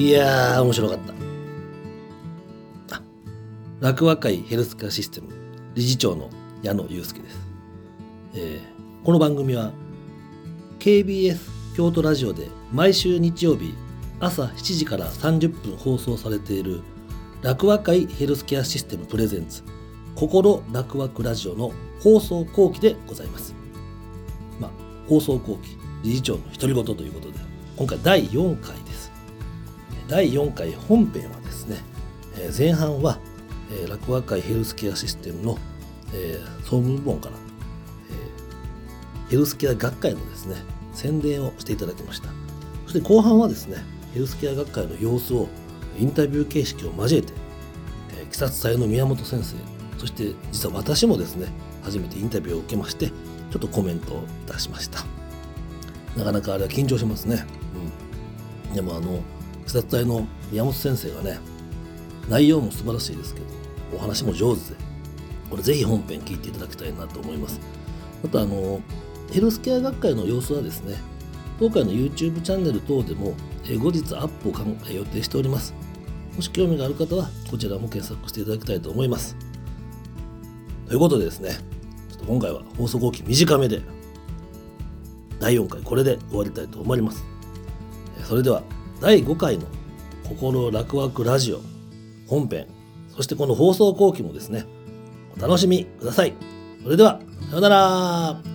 いやー面白かった。あ楽和会ヘルスケアシステム理事長の矢野祐介です、えー、この番組は KBS 京都ラジオで毎週日曜日朝7時から30分放送されている楽和会ヘルスケアシステムプレゼンツ心楽和ラジオの放送後期でございます。まあ、放送後期理事長の独り言ということで今回第4回です。第4回本編はですね、え前半は、え楽和会ヘルスケアシステムの、え総務部門から、えヘルスケア学会のですね宣伝をしていただきました。そして後半はですねヘルスケア学会の様子をインタビュー形式を交えて、えー、殺隊の宮本先生そして実は私もですね初めてインタビューを受けましてちょっとコメントを出しました。なかなかあれは緊張しますね。うん。でもあの鬼殺隊の宮本先生がね内容も素晴らしいですけどお話も上手でこれぜひ本編聞いていただきたいなと思います。またあのヘルスケア学会の様子はですね当会の YouTube チャンネル等でも後日アップを予定しております。もし興味がある方はこちらも検索していただきたいと思います。ということでですねちょっと今回は放送後期短めで第4回これで終わりたいと思います。それでは第5回の心楽クラジオ本編そしてこの放送後期もですねお楽しみください。それではさようなら。